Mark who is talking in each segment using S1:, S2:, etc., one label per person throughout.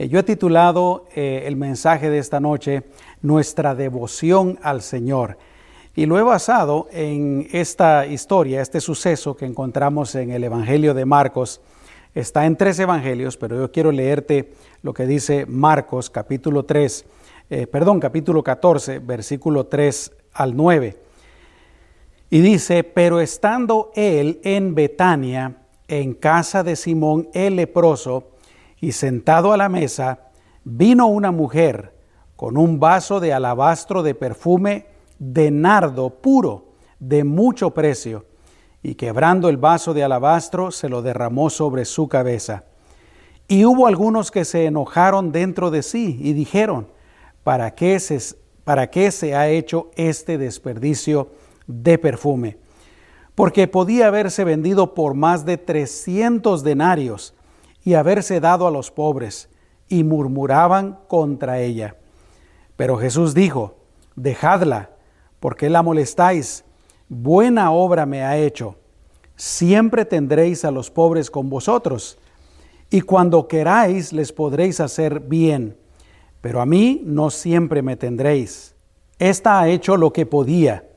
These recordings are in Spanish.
S1: Eh, yo he titulado eh, el mensaje de esta noche Nuestra devoción al Señor. Y lo he basado en esta historia, este suceso que encontramos en el Evangelio de Marcos. Está en tres evangelios, pero yo quiero leerte lo que dice Marcos capítulo 3, eh, perdón, capítulo 14, versículo 3 al 9. Y dice, pero estando él en Betania, en casa de Simón el leproso, y sentado a la mesa, vino una mujer con un vaso de alabastro de perfume de nardo puro, de mucho precio, y quebrando el vaso de alabastro se lo derramó sobre su cabeza. Y hubo algunos que se enojaron dentro de sí y dijeron, ¿para qué se, para qué se ha hecho este desperdicio de perfume? Porque podía haberse vendido por más de trescientos denarios y haberse dado a los pobres, y murmuraban contra ella. Pero Jesús dijo, dejadla, porque la molestáis? Buena obra me ha hecho. Siempre tendréis a los pobres con vosotros, y cuando queráis les podréis hacer bien, pero a mí no siempre me tendréis. Esta ha hecho lo que podía,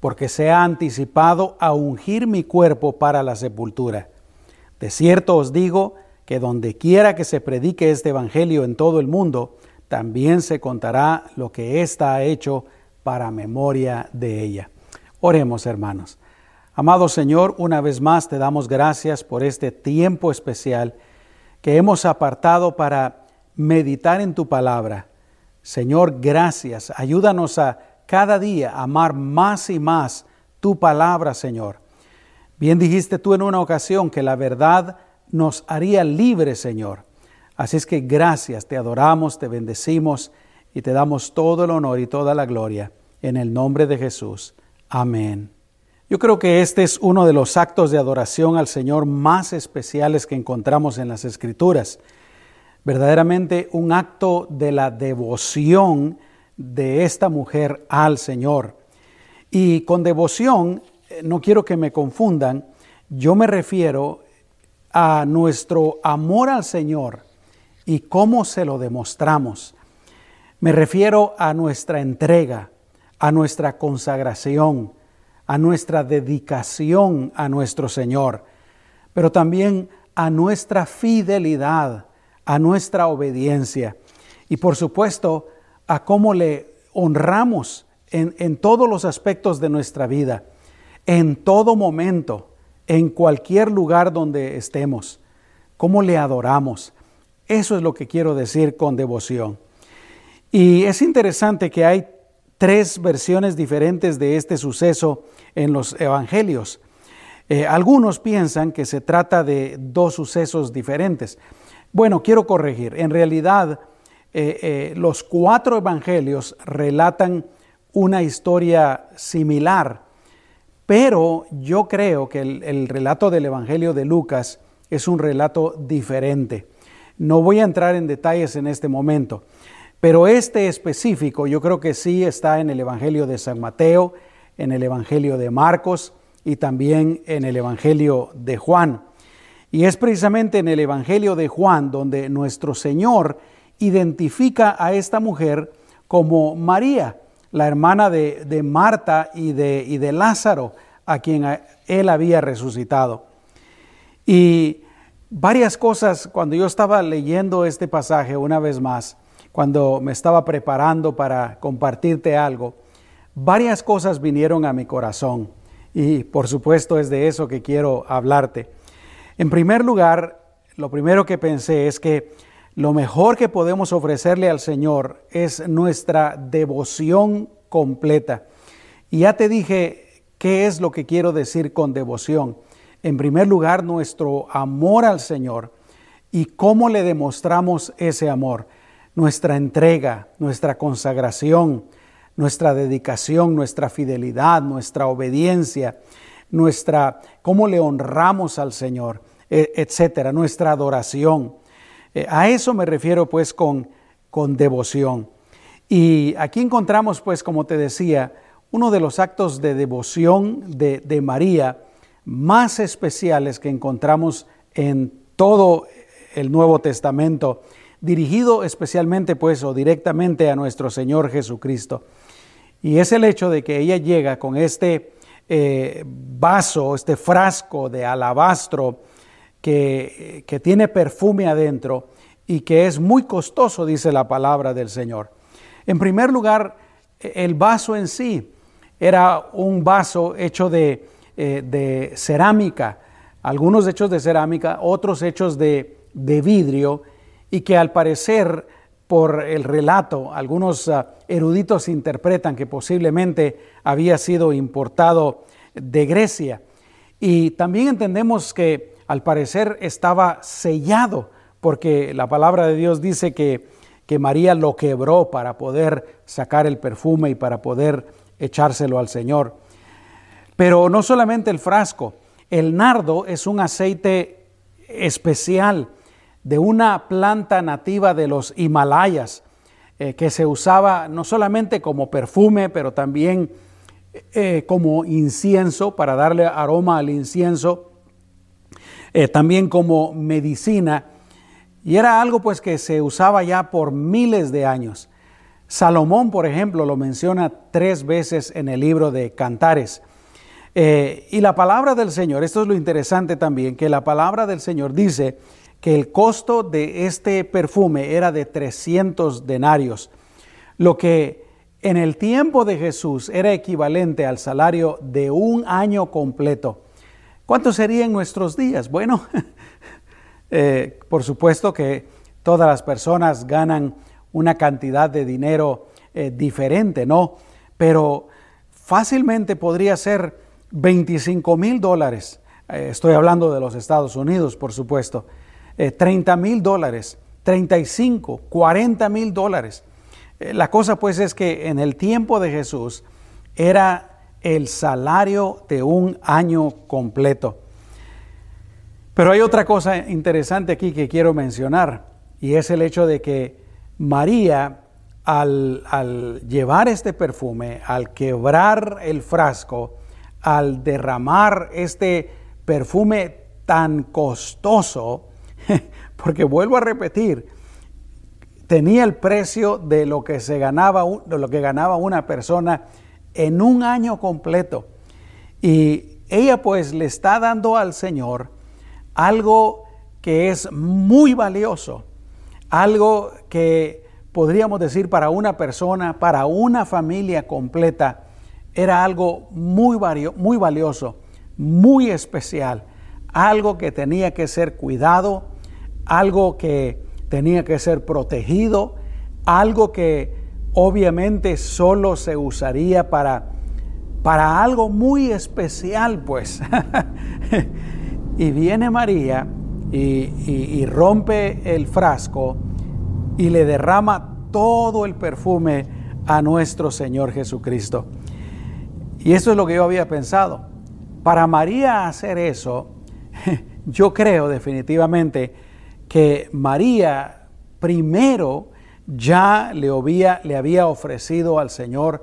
S1: porque se ha anticipado a ungir mi cuerpo para la sepultura. De cierto os digo, que donde quiera que se predique este Evangelio en todo el mundo, también se contará lo que ésta ha hecho para memoria de ella. Oremos, hermanos. Amado Señor, una vez más te damos gracias por este tiempo especial que hemos apartado para meditar en tu palabra. Señor, gracias. Ayúdanos a cada día amar más y más tu palabra, Señor. Bien dijiste tú en una ocasión que la verdad nos haría libres, Señor. Así es que gracias, te adoramos, te bendecimos y te damos todo el honor y toda la gloria en el nombre de Jesús. Amén. Yo creo que este es uno de los actos de adoración al Señor más especiales que encontramos en las Escrituras. Verdaderamente un acto de la devoción de esta mujer al Señor. Y con devoción, eh, no quiero que me confundan, yo me refiero a nuestro amor al Señor y cómo se lo demostramos. Me refiero a nuestra entrega, a nuestra consagración, a nuestra dedicación a nuestro Señor, pero también a nuestra fidelidad, a nuestra obediencia y por supuesto a cómo le honramos en, en todos los aspectos de nuestra vida, en todo momento en cualquier lugar donde estemos, cómo le adoramos. Eso es lo que quiero decir con devoción. Y es interesante que hay tres versiones diferentes de este suceso en los evangelios. Eh, algunos piensan que se trata de dos sucesos diferentes. Bueno, quiero corregir. En realidad, eh, eh, los cuatro evangelios relatan una historia similar pero yo creo que el, relato del Evangelio de Lucas es un relato diferente. No voy a entrar en detalles en este momento, pero este específico yo creo que sí está en el Evangelio de San Mateo, en el Evangelio de Marcos y también en el Evangelio de Juan. Y es precisamente en el Evangelio de Juan donde nuestro Señor identifica a esta mujer como María la hermana de, Marta y de, y de Lázaro, a quien él había resucitado. Y varias cosas, cuando yo estaba leyendo este pasaje una vez más, cuando me estaba preparando para compartirte algo, varias cosas vinieron a mi corazón y por supuesto es de eso que quiero hablarte. En primer lugar, lo primero que pensé es que lo mejor que podemos ofrecerle al Señor es nuestra devoción completa. Y ya te dije qué es lo que quiero decir con devoción. En primer lugar, nuestro amor al Señor y cómo le demostramos ese amor. Nuestra entrega, nuestra consagración, nuestra dedicación, nuestra fidelidad, nuestra obediencia, nuestra cómo le honramos al Señor, e, etcétera, nuestra adoración. Eh, a eso me refiero pues con, con devoción. Y aquí encontramos pues, como te decía, uno de los actos de devoción de, de María más especiales que encontramos en todo el Nuevo Testamento. dirigido especialmente pues o directamente a nuestro Señor Jesucristo. Y es el hecho de que ella llega con este eh, vaso, este frasco de alabastro que, que tiene perfume adentro y que es muy costoso, dice la palabra del Señor. En primer lugar, el vaso en sí era un vaso hecho de, eh, de cerámica, algunos hechos de cerámica, otros hechos de, de vidrio, y que al parecer por el relato, algunos ah, eruditos interpretan que posiblemente había sido importado de Grecia. Y también entendemos que al parecer estaba sellado, porque la palabra de Dios dice que, que María lo quebró para poder sacar el perfume y para poder echárselo al Señor. Pero no solamente el frasco, el nardo es un aceite especial de una planta nativa de los Himalayas, eh, que se usaba no solamente como perfume, pero también eh, como incienso, para darle aroma al incienso, eh, también como medicina, y era algo pues que se usaba ya por miles de años. Salomón, por ejemplo, lo menciona tres veces en el libro de Cantares. y la palabra del Señor, esto es lo interesante también, que la palabra del Señor dice que el costo de este perfume era de 300 denarios, lo que en el tiempo de Jesús era equivalente al salario de un año completo. ¿Cuánto sería en nuestros días? Bueno, eh, por supuesto que todas las personas ganan una cantidad de dinero eh, diferente, ¿no? Pero fácilmente podría ser 25 mil dólares. Eh, estoy hablando de los Estados Unidos, por supuesto. 30 eh, mil dólares, 35, 40 mil dólares. La cosa pues es que en el tiempo de Jesús era el salario de un año completo. Pero hay otra cosa interesante aquí que quiero mencionar y es el hecho de que María al, al llevar este perfume, al quebrar el frasco, al derramar este perfume tan costoso, porque vuelvo a repetir, tenía el precio de lo que se ganaba, de lo que ganaba una persona en un año completo. Y ella pues le está dando al Señor algo que es muy valioso, algo que podríamos decir para una persona, para una familia completa, era algo muy, muy valioso, muy especial, algo que tenía que ser cuidado, algo que tenía que ser protegido, algo que obviamente solo se usaría para, para algo muy especial, pues. y viene María y, y rompe el frasco y le derrama todo el perfume a nuestro Señor Jesucristo. Y eso es lo que yo había pensado. Para María hacer eso, yo creo definitivamente que María primero ya le había, le había ofrecido al Señor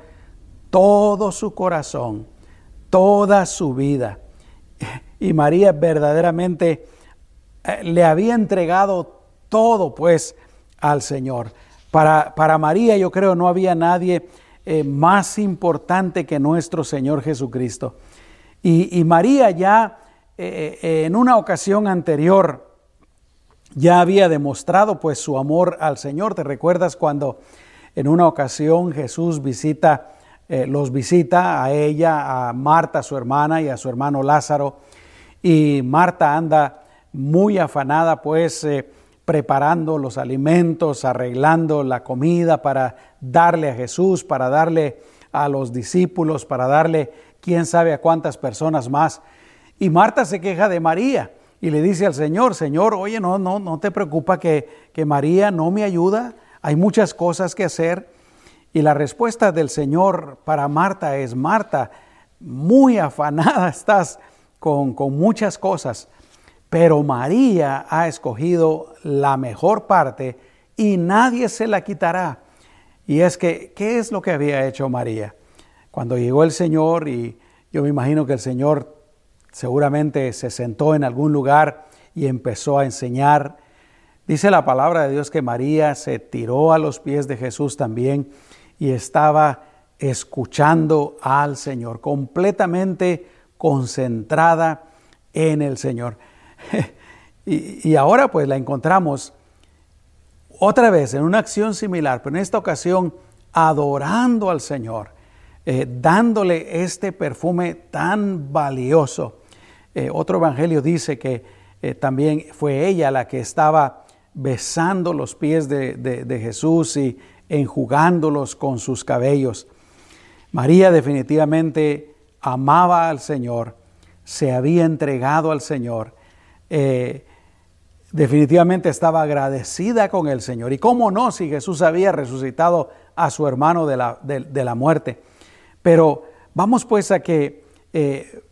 S1: todo su corazón, toda su vida. Y María verdaderamente eh, le había entregado todo pues al Señor. Para, para María yo creo no había nadie eh, más importante que nuestro Señor Jesucristo. Y, María ya eh, en una ocasión anterior, ya había demostrado pues su amor al Señor. ¿Te recuerdas cuando en una ocasión Jesús visita, eh, los visita a ella, a Marta, su hermana, y a su hermano Lázaro? Y Marta anda muy afanada pues eh, preparando los alimentos, arreglando la comida para darle a Jesús, para darle a los discípulos, para darle quién sabe a cuántas personas más. Y Marta se queja de María y le dice al Señor, Señor, oye, no, no, no te preocupa que, que María no me ayuda, hay muchas cosas que hacer. Y la respuesta del Señor para Marta es, Marta, muy afanada estás con, con muchas cosas, pero María ha escogido la mejor parte y nadie se la quitará. Y es que, ¿qué es lo que había hecho María? Cuando llegó el Señor, y yo me imagino que el Señor Seguramente se sentó en algún lugar y empezó a enseñar. Dice la palabra de Dios que María se tiró a los pies de Jesús también y estaba escuchando al Señor, completamente concentrada en el Señor. y, ahora pues la encontramos otra vez en una acción similar, pero en esta ocasión adorando al Señor, eh, dándole este perfume tan valioso. Eh, otro evangelio dice que eh, también fue ella la que estaba besando los pies de, Jesús y enjugándolos con sus cabellos. María definitivamente amaba al Señor, se había entregado al Señor, definitivamente estaba agradecida con el Señor. Y cómo no, si Jesús había resucitado a su hermano de la, de, la muerte. Pero vamos pues a que eh,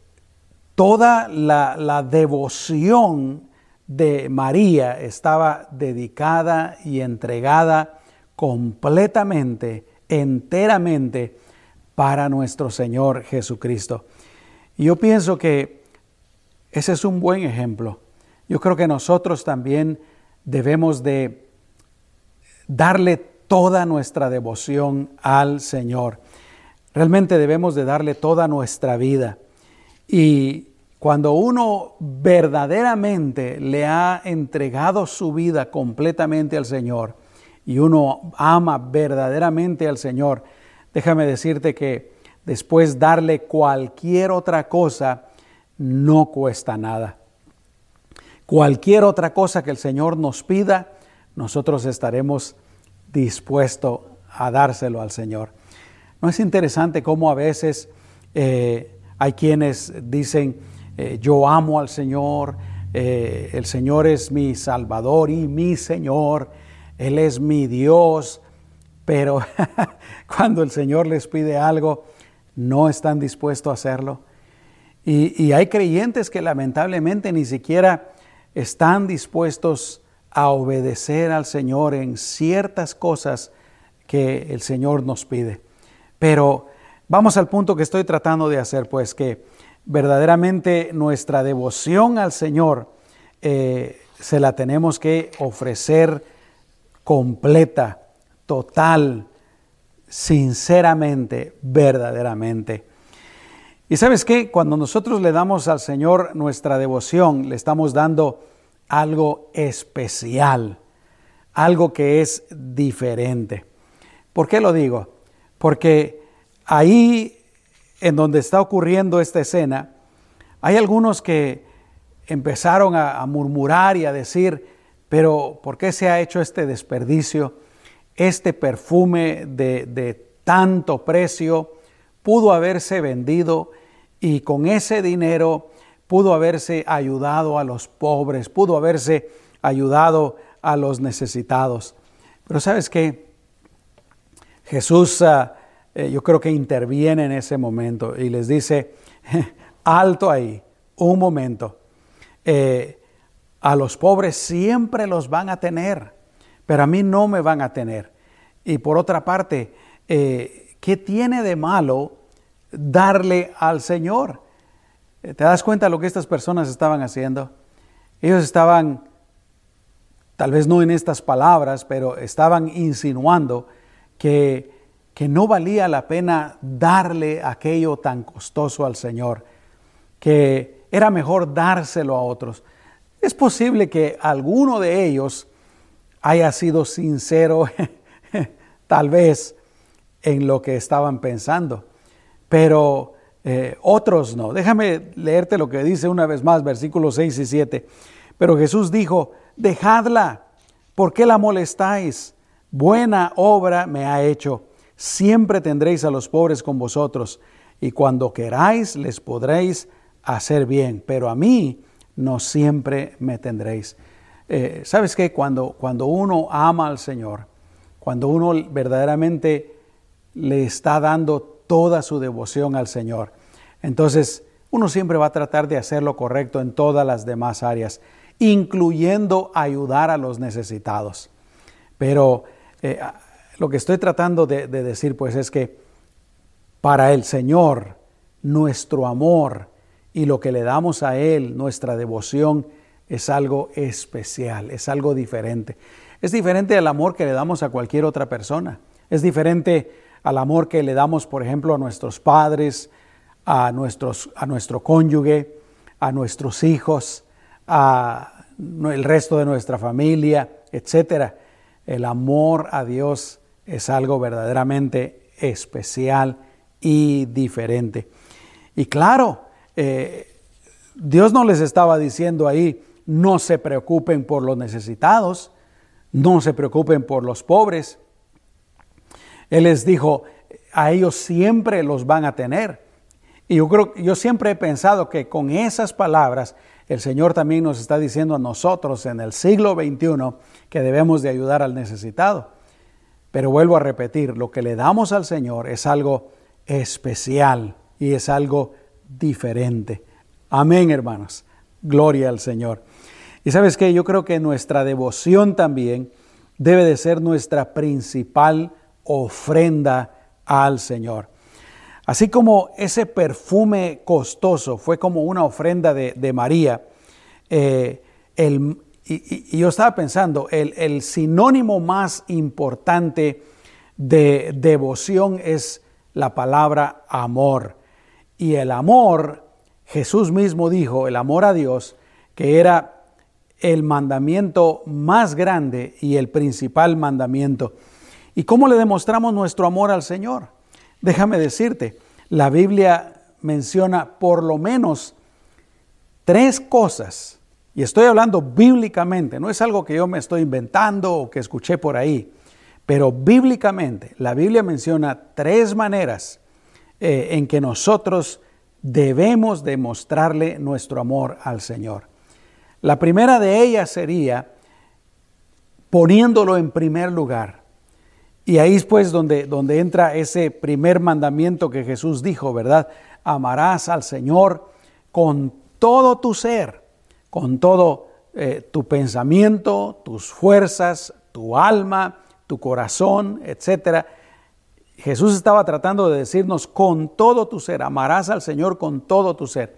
S1: toda la, la devoción de María estaba dedicada y entregada completamente, enteramente para nuestro Señor Jesucristo. Y yo pienso que ese es un buen ejemplo. Yo creo que nosotros también debemos de darle toda nuestra devoción al Señor. Realmente debemos de darle toda nuestra vida. Y cuando uno verdaderamente le ha entregado su vida completamente al Señor y uno ama verdaderamente al Señor, déjame decirte que después darle cualquier otra cosa no cuesta nada. Cualquier otra cosa que el Señor nos pida, nosotros estaremos dispuestos a dárselo al Señor. ¿No es interesante cómo a veces eh, hay quienes dicen, eh, yo amo al Señor, eh, el Señor es mi Salvador y mi Señor, Él es mi Dios, pero cuando el Señor les pide algo, no están dispuestos a hacerlo. Y, y, hay creyentes que lamentablemente ni siquiera están dispuestos a obedecer al Señor en ciertas cosas que el Señor nos pide. Pero vamos al punto que estoy tratando de hacer, pues que verdaderamente nuestra devoción al Señor eh, se la tenemos que ofrecer completa, total, sinceramente, verdaderamente. Y sabes qué, cuando nosotros le damos al Señor nuestra devoción, le estamos dando algo especial, algo que es diferente. ¿Por qué lo digo? Porque ahí en donde está ocurriendo esta escena, hay algunos que empezaron a, murmurar y a decir, pero ¿por qué se ha hecho este desperdicio? Este perfume de, de tanto precio pudo haberse vendido y con ese dinero pudo haberse ayudado a los pobres, pudo haberse ayudado a los necesitados. Pero sabes qué? Jesús ah, eh, yo creo que interviene en ese momento y les dice, alto ahí, un momento. Eh, a los pobres siempre los van a tener, pero a mí no me van a tener. Y por otra parte, eh, ¿qué tiene de malo darle al Señor? ¿Te das cuenta de lo que estas personas estaban haciendo? Ellos estaban, tal vez no en estas palabras, pero estaban insinuando que que no valía la pena darle aquello tan costoso al Señor, que era mejor dárselo a otros. Es posible que alguno de ellos haya sido sincero, tal vez, en lo que estaban pensando, pero eh, otros no. Déjame leerte lo que dice una vez más, versículos 6 y 7. Pero Jesús dijo, dejadla, ¿por qué la molestáis? Buena obra me ha hecho Siempre tendréis a los pobres con vosotros, y cuando queráis les podréis hacer bien, pero a mí no siempre me tendréis. Eh, ¿Sabes qué? Cuando, cuando uno ama al Señor, cuando uno verdaderamente le está dando toda su devoción al Señor, entonces uno siempre va a tratar de hacer lo correcto en todas las demás áreas, incluyendo ayudar a los necesitados. Pero eh, lo que estoy tratando de, decir pues es que para el Señor nuestro amor y lo que le damos a Él, nuestra devoción, es algo especial, es algo diferente. Es diferente al amor que le damos a cualquier otra persona. Es diferente al amor que le damos, por ejemplo, a nuestros padres, a, nuestros, a nuestro cónyuge, a nuestros hijos, a el resto de nuestra familia, etc. El amor a Dios es algo verdaderamente especial y diferente. Y claro, eh, Dios no les estaba diciendo ahí, no se preocupen por los necesitados, no se preocupen por los pobres. Él les dijo, a ellos siempre los van a tener. Y yo creo, yo siempre he pensado que con esas palabras el Señor también nos está diciendo a nosotros en el siglo XXI que debemos de ayudar al necesitado. Pero vuelvo a repetir, lo que le damos al Señor es algo especial y es algo diferente. Amén, hermanos. Gloria al Señor. Y sabes que yo creo que nuestra devoción también debe de ser nuestra principal ofrenda al Señor. Así como ese perfume costoso fue como una ofrenda de, María, eh, y, yo estaba pensando, el, el sinónimo más importante de devoción es la palabra amor. Y el amor, Jesús mismo dijo, el amor a Dios, que era el mandamiento más grande y el principal mandamiento. ¿Y cómo le demostramos nuestro amor al Señor? Déjame decirte, la Biblia menciona por lo menos tres cosas, y estoy hablando bíblicamente, no es algo que yo me estoy inventando o que escuché por ahí, pero bíblicamente la Biblia menciona tres maneras eh, en que nosotros debemos demostrarle nuestro amor al Señor. La primera de ellas sería poniéndolo en primer lugar. Y ahí es pues donde, donde entra ese primer mandamiento que Jesús dijo, ¿verdad? Amarás al Señor con todo tu ser, con todo eh, tu pensamiento, tus fuerzas, tu alma, tu corazón, etc. Jesús estaba tratando de decirnos con todo tu ser, amarás al Señor con todo tu ser.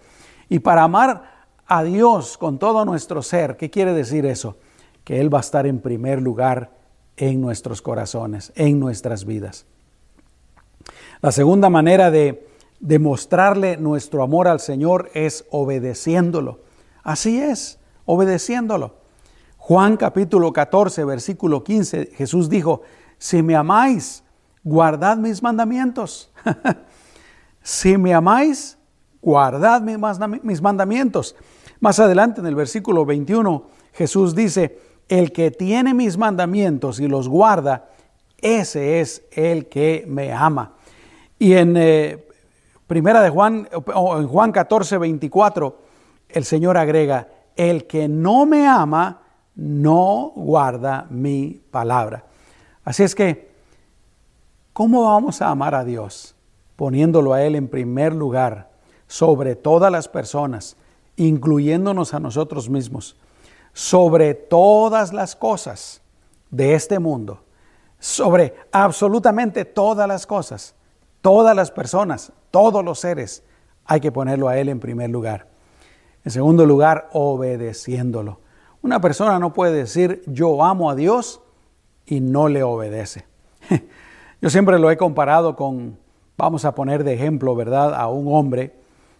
S1: Y para amar a Dios con todo nuestro ser, ¿qué quiere decir eso? Que Él va a estar en primer lugar en nuestros corazones, en nuestras vidas. La segunda manera de demostrarle nuestro amor al Señor es obedeciéndolo. Así es, obedeciéndolo. Juan capítulo 14, versículo 15, Jesús dijo, si me amáis, guardad mis mandamientos. si me amáis, guardad mis mandamientos. Más adelante en el versículo 21, Jesús dice, el que tiene mis mandamientos y los guarda, ese es el que me ama. Y en eh, primera de Juan, o en Juan 14, 24, el Señor agrega, el que no me ama, no guarda mi palabra. Así es que, ¿cómo vamos a amar a Dios? Poniéndolo a Él en primer lugar, sobre todas las personas, incluyéndonos a nosotros mismos sobre todas las cosas de este mundo, sobre absolutamente todas las cosas, todas las personas, todos los seres, hay que ponerlo a Él en primer lugar. En segundo lugar, obedeciéndolo. Una persona no puede decir yo amo a Dios y no le obedece. Yo siempre lo he comparado con, vamos a poner de ejemplo, ¿verdad?, a un hombre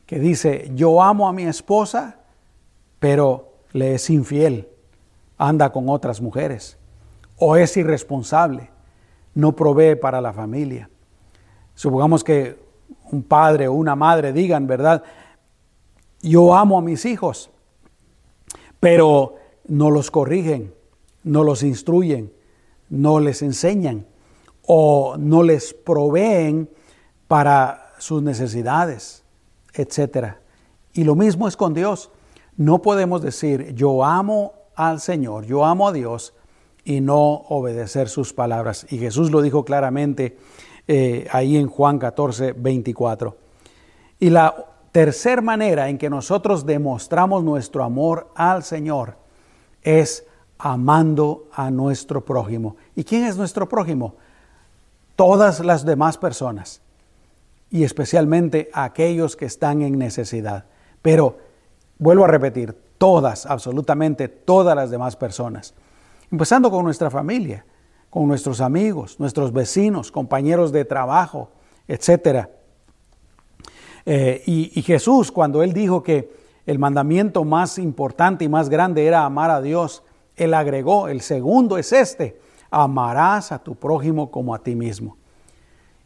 S1: que dice yo amo a mi esposa, pero le es infiel, anda con otras mujeres, o es irresponsable, no provee para la familia. Supongamos que un padre o una madre digan, ¿verdad? Yo amo a mis hijos, pero no los corrigen, no los instruyen, no les enseñan o no les proveen para sus necesidades, etc. Y lo mismo es con Dios. No podemos decir yo amo al Señor, yo amo a Dios y no obedecer sus palabras. Y Jesús lo dijo claramente eh, ahí en Juan 14, 24. Y la tercera manera en que nosotros demostramos nuestro amor al Señor es amando a nuestro prójimo. ¿Y quién es nuestro prójimo? Todas las demás personas y especialmente aquellos que están en necesidad. Pero Vuelvo a repetir, todas, absolutamente todas las demás personas. Empezando con nuestra familia, con nuestros amigos, nuestros vecinos, compañeros de trabajo, etc. Eh, y, Jesús, cuando Él dijo que el mandamiento más importante y más grande era amar a Dios, Él agregó, el segundo es este, amarás a tu prójimo como a ti mismo.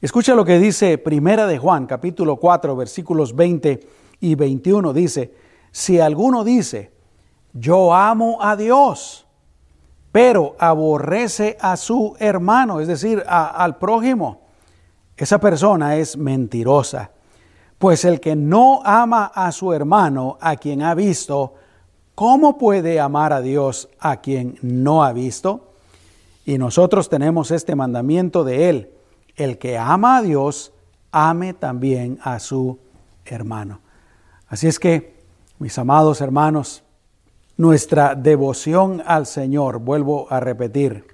S1: Escucha lo que dice Primera de Juan, capítulo 4, versículos 20 y 21. Dice, si alguno dice, yo amo a Dios, pero aborrece a su hermano, es decir, al prójimo, esa persona es mentirosa. Pues el que no ama a su hermano, a quien ha visto, ¿cómo puede amar a Dios a quien no ha visto? Y nosotros tenemos este mandamiento de él el que ama a Dios, ame también a su hermano. Así es que, mis amados hermanos, nuestra devoción al Señor, vuelvo a repetir,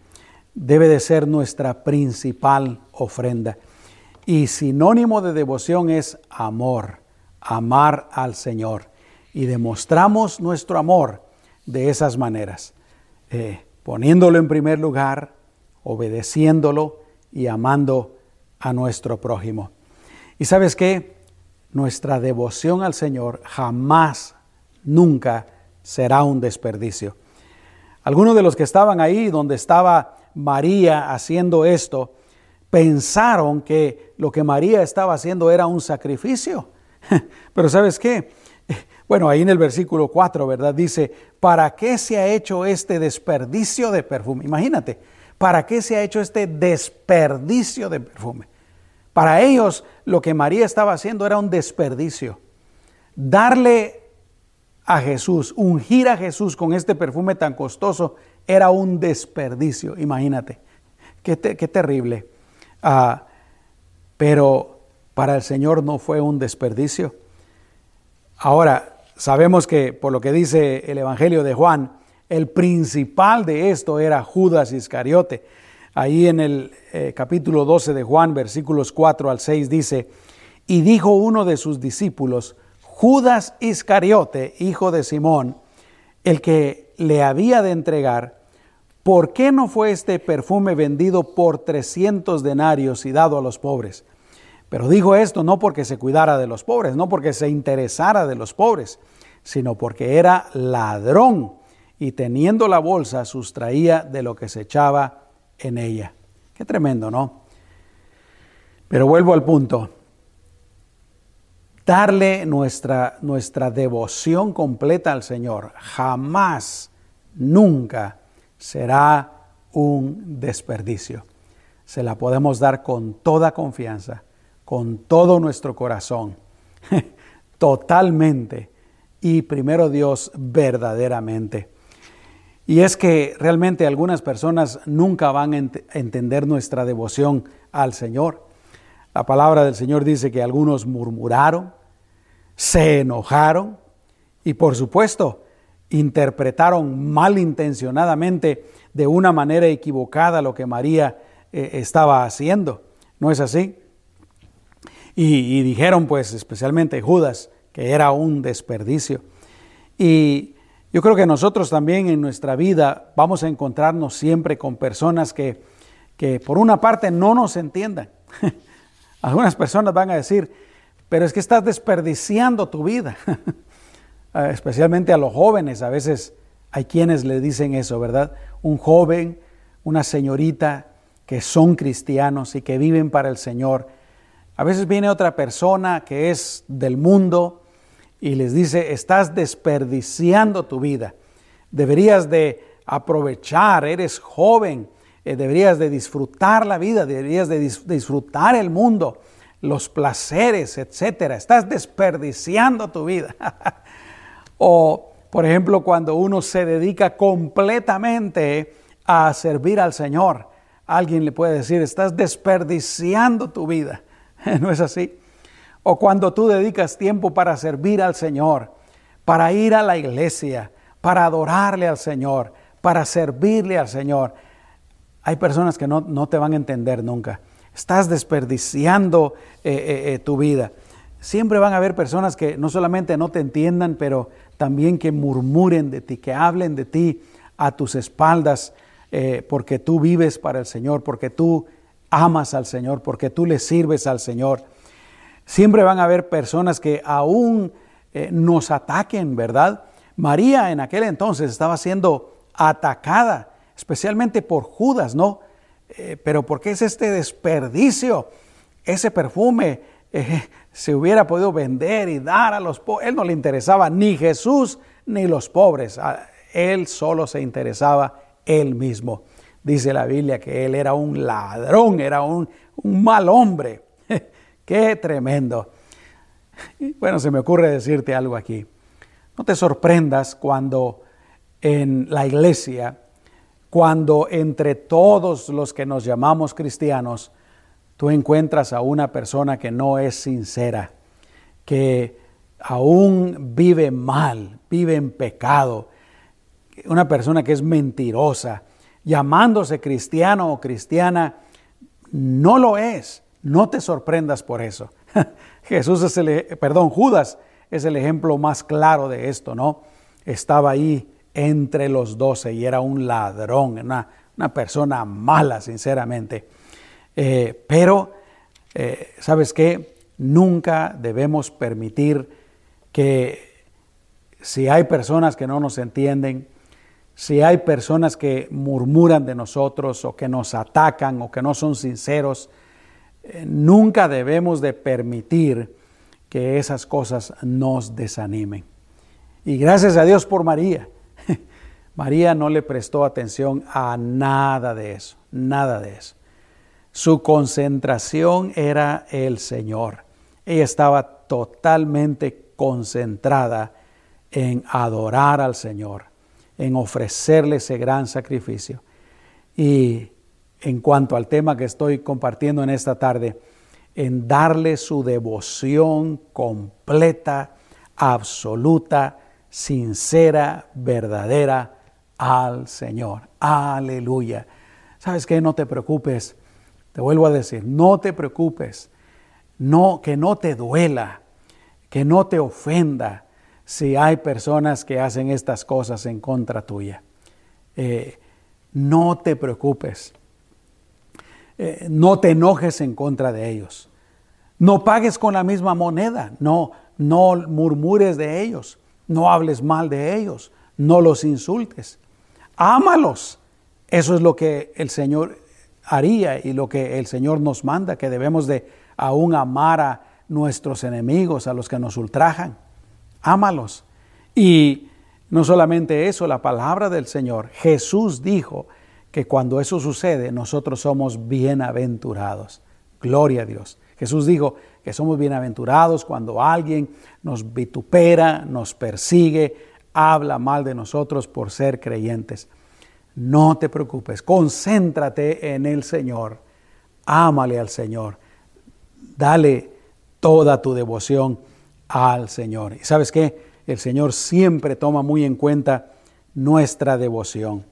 S1: debe de ser nuestra principal ofrenda. Y sinónimo de devoción es amor, amar al Señor. Y demostramos nuestro amor de esas maneras, eh, poniéndolo en primer lugar, obedeciéndolo, y amando a nuestro prójimo. Y sabes qué? Nuestra devoción al Señor jamás, nunca será un desperdicio. Algunos de los que estaban ahí donde estaba María haciendo esto, pensaron que lo que María estaba haciendo era un sacrificio. Pero sabes qué? Bueno, ahí en el versículo 4, ¿verdad? Dice, ¿para qué se ha hecho este desperdicio de perfume? Imagínate, ¿Para qué se ha hecho este desperdicio de perfume? Para ellos lo que María estaba haciendo era un desperdicio. Darle a Jesús, ungir a Jesús con este perfume tan costoso, era un desperdicio, imagínate. Qué, terrible. Ah, pero para el Señor no fue un desperdicio. Ahora, sabemos que por lo que dice el Evangelio de Juan, el principal de esto era Judas Iscariote. Ahí en el eh, capítulo 12 de Juan, versículos 4 al 6 dice, y dijo uno de sus discípulos, Judas Iscariote, hijo de Simón, el que le había de entregar, ¿por qué no fue este perfume vendido por 300 denarios y dado a los pobres? Pero dijo esto no porque se cuidara de los pobres, no porque se interesara de los pobres, sino porque era ladrón y teniendo la bolsa sustraía de lo que se echaba en ella. Qué tremendo, ¿no? Pero vuelvo al punto. Darle nuestra, nuestra devoción completa al Señor jamás, nunca será un desperdicio. Se la podemos dar con toda confianza, con todo nuestro corazón, totalmente y primero Dios verdaderamente. Y es que realmente algunas personas nunca van a entender nuestra devoción al Señor. La palabra del Señor dice que algunos murmuraron, se enojaron y por supuesto interpretaron malintencionadamente de una manera equivocada lo que María eh, estaba haciendo. ¿No es así? Y, y dijeron pues especialmente Judas que era un desperdicio. Y yo creo que nosotros también en nuestra vida vamos a encontrarnos siempre con personas que, que por una parte no nos entiendan. Algunas personas van a decir, pero es que estás desperdiciando tu vida. Ah, especialmente a los jóvenes, a veces hay quienes le dicen eso, ¿verdad? Un joven, una señorita que son cristianos y que viven para el Señor. A veces viene otra persona que es del mundo, y les dice, estás desperdiciando tu vida. Deberías de aprovechar, eres joven, eh, deberías de disfrutar la vida, deberías de disfrutar el mundo, los placeres, etcétera. Estás desperdiciando tu vida. o, por ejemplo, cuando uno se dedica completamente a servir al Señor, alguien le puede decir, estás desperdiciando tu vida. ¿No es así? o cuando tú dedicas tiempo para servir al Señor, para ir a la iglesia, para adorarle al Señor, para servirle al Señor. Hay personas que no, te van a entender nunca. Estás desperdiciando eh, eh, eh, tu vida. siempre van a haber personas que no solamente no te entiendan, pero también que murmuren de ti, que hablen de ti a tus espaldas, porque tú vives para el Señor, porque tú amas al Señor, porque tú le sirves al Señor. Siempre van a haber personas que aún nos ataquen, ¿verdad? María en aquel entonces estaba siendo atacada, especialmente por Judas, ¿no? Eh, pero ¿por qué es este desperdicio? Ese perfume eh, se hubiera podido vender y dar a los pobres. Él no le interesaba ni Jesús ni los pobres. Él solo se interesaba él mismo. Dice la Biblia que él era un ladrón, era un, un mal hombre. Qué tremendo. Bueno, se me ocurre decirte algo aquí. No te sorprendas cuando en la iglesia, cuando entre todos los que nos llamamos cristianos, tú encuentras a una persona que no es sincera, que aún vive mal, vive en pecado, una persona que es mentirosa, llamándose cristiano o cristiana, no lo es. No te sorprendas por eso. Jesús es el, perdón, Judas es el ejemplo más claro de esto, ¿no? Estaba ahí entre los doce y era un ladrón, una, persona mala, sinceramente. Eh, pero, eh, ¿sabes qué? Nunca debemos permitir que si hay personas que no nos entienden, si hay personas que murmuran de nosotros o que nos atacan o que no son sinceros, eh, nunca debemos de permitir que esas cosas nos desanimen. Y gracias a Dios por María. María no le prestó atención a nada de eso, nada de eso. Su concentración era el Señor. Ella estaba totalmente concentrada en adorar al Señor, en ofrecerle ese gran sacrificio. Y en cuanto al tema que estoy compartiendo en esta tarde, en darle su devoción completa, absoluta, sincera, verdadera al Señor. Aleluya. ¿Sabes qué? No te preocupes. Te vuelvo a decir, no te preocupes. No, que no te duela, que no te ofenda si hay personas que hacen estas cosas en contra tuya. Eh, no te preocupes. Eh, no te enojes en contra de ellos. No pagues con la misma moneda, no, no murmures de ellos, no hables mal de ellos, no los insultes. Ámalos. Eso es lo que el Señor haría y lo que el Señor nos manda, que debemos de aún amar a nuestros enemigos, a los que nos ultrajan. Ámalos. Y no solamente eso, la palabra del Señor, Jesús dijo que cuando eso sucede, nosotros somos bienaventurados. Gloria a Dios. Jesús dijo que somos bienaventurados cuando alguien nos vitupera, nos persigue, habla mal de nosotros por ser creyentes. No te preocupes, concéntrate en el Señor, ámale al Señor, dale toda tu devoción al Señor. Y sabes qué, el Señor siempre toma muy en cuenta nuestra devoción.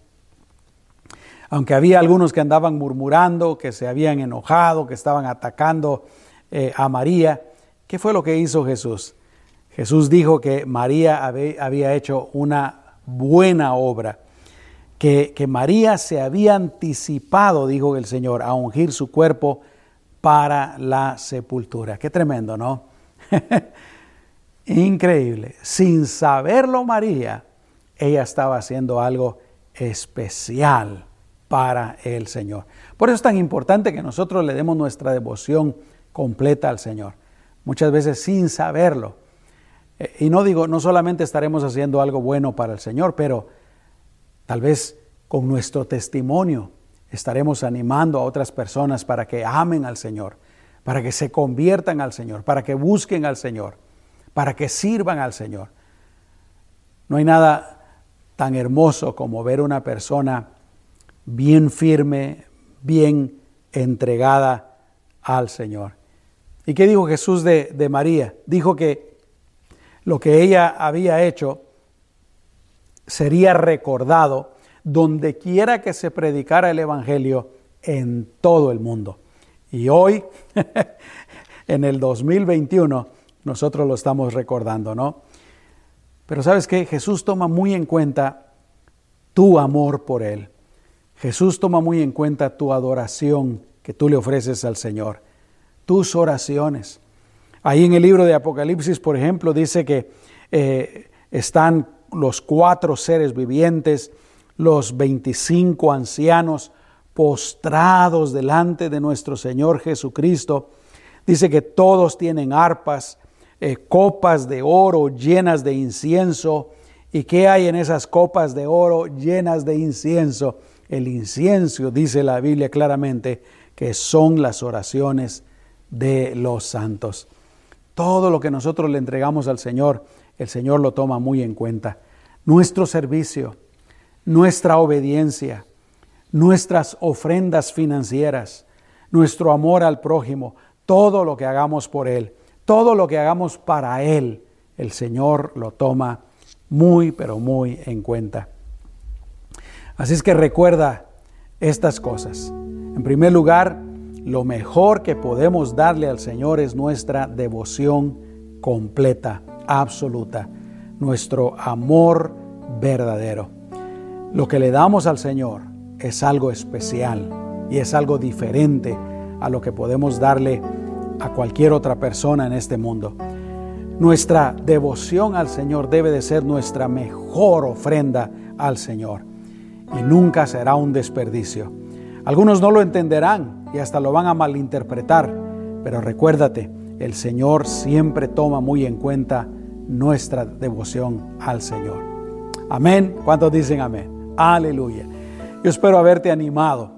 S1: Aunque había algunos que andaban murmurando, que se habían enojado, que estaban atacando eh, a María, ¿qué fue lo que hizo Jesús? Jesús dijo que María había hecho una buena obra, que, que María se había anticipado, dijo el Señor, a ungir su cuerpo para la sepultura. Qué tremendo, ¿no? Increíble. Sin saberlo María, ella estaba haciendo algo especial para el Señor. Por eso es tan importante que nosotros le demos nuestra devoción completa al Señor, muchas veces sin saberlo. Eh, y no digo, no solamente estaremos haciendo algo bueno para el Señor, pero tal vez con nuestro testimonio estaremos animando a otras personas para que amen al Señor, para que se conviertan al Señor, para que busquen al Señor, para que sirvan al Señor. No hay nada tan hermoso como ver una persona bien firme, bien entregada al Señor. ¿Y qué dijo Jesús de, de María? Dijo que lo que ella había hecho sería recordado donde quiera que se predicara el Evangelio en todo el mundo. Y hoy, en el 2021, nosotros lo estamos recordando, ¿no? Pero sabes que Jesús toma muy en cuenta tu amor por Él. Jesús toma muy en cuenta tu adoración que tú le ofreces al Señor, tus oraciones. Ahí en el libro de Apocalipsis, por ejemplo, dice que eh, están los cuatro seres vivientes, los 25 ancianos postrados delante de nuestro Señor Jesucristo. Dice que todos tienen arpas, eh, copas de oro llenas de incienso. ¿Y qué hay en esas copas de oro llenas de incienso? El incienso, dice la Biblia claramente, que son las oraciones de los santos. Todo lo que nosotros le entregamos al Señor, el Señor lo toma muy en cuenta. Nuestro servicio, nuestra obediencia, nuestras ofrendas financieras, nuestro amor al prójimo, todo lo que hagamos por Él, todo lo que hagamos para Él, el Señor lo toma muy, pero muy en cuenta. Así es que recuerda estas cosas. En primer lugar, lo mejor que podemos darle al Señor es nuestra devoción completa, absoluta, nuestro amor verdadero. Lo que le damos al Señor es algo especial y es algo diferente a lo que podemos darle a cualquier otra persona en este mundo. Nuestra devoción al Señor debe de ser nuestra mejor ofrenda al Señor y nunca será un desperdicio. Algunos no lo entenderán y hasta lo van a malinterpretar, pero recuérdate, el Señor siempre toma muy en cuenta nuestra devoción al Señor. Amén. ¿Cuántos dicen amén? Aleluya. Yo espero haberte animado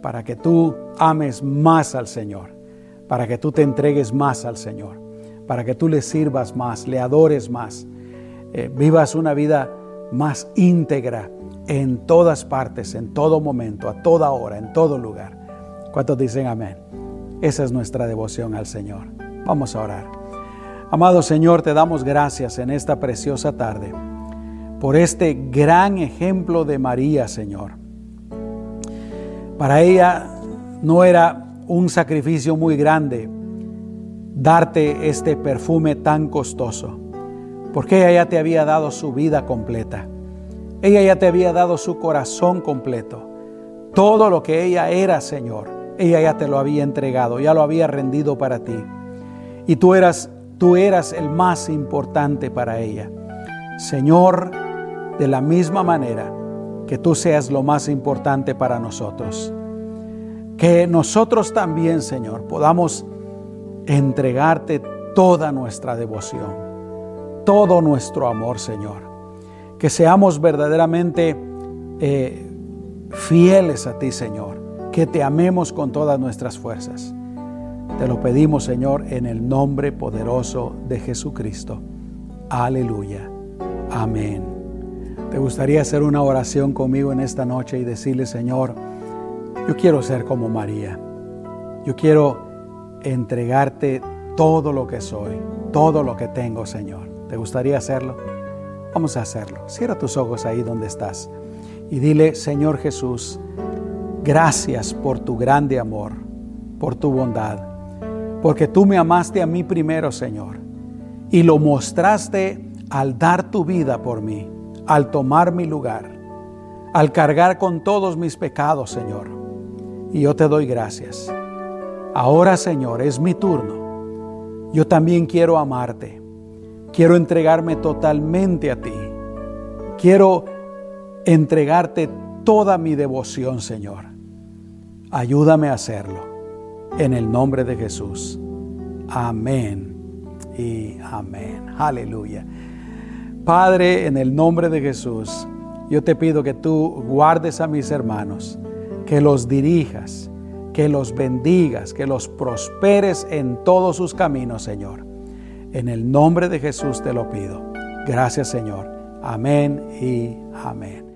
S1: para que tú ames más al Señor, para que tú te entregues más al Señor, para que tú le sirvas más, le adores más, eh, vivas una vida más íntegra en todas partes, en todo momento, a toda hora, en todo lugar. ¿Cuántos dicen amén? Esa es nuestra devoción al Señor. Vamos a orar. Amado Señor, te damos gracias en esta preciosa tarde por este gran ejemplo de María, Señor. Para ella no era un sacrificio muy grande darte este perfume tan costoso, porque ella ya te había dado su vida completa. Ella ya te había dado su corazón completo. Todo lo que ella era, Señor, ella ya te lo había entregado, ya lo había rendido para ti. Y tú eras, tú eras el más importante para ella. Señor, de la misma manera que tú seas lo más importante para nosotros. Que nosotros también, Señor, podamos entregarte toda nuestra devoción, todo nuestro amor, Señor que seamos verdaderamente eh, fieles a ti, Señor, que te amemos con todas nuestras fuerzas. Te lo pedimos, Señor, en el nombre poderoso de Jesucristo. Aleluya. Amén. ¿Te gustaría hacer una oración conmigo en esta noche y decirle, Señor, yo quiero ser como María. Yo quiero entregarte todo lo que soy, todo lo que tengo, Señor. ¿Te gustaría hacerlo? Vamos a hacerlo. Cierra tus ojos ahí donde estás y dile, Señor Jesús, gracias por tu grande amor, por tu bondad, porque tú me amaste a mí primero, Señor, y lo mostraste al dar tu vida por mí, al tomar mi lugar, al cargar con todos mis pecados, Señor. Y yo te doy gracias. Ahora, Señor, es mi turno. Yo también quiero amarte Quiero entregarme totalmente a ti. Quiero entregarte toda mi devoción, Señor. Ayúdame a hacerlo. En el nombre de Jesús. Amén y amén. Aleluya. Padre, en el nombre de Jesús, yo te pido que tú guardes a mis hermanos, que los dirijas, que los bendigas, que los prosperes en todos sus caminos, Señor. En el nombre de Jesús te lo pido. Gracias Señor. Amén y amén.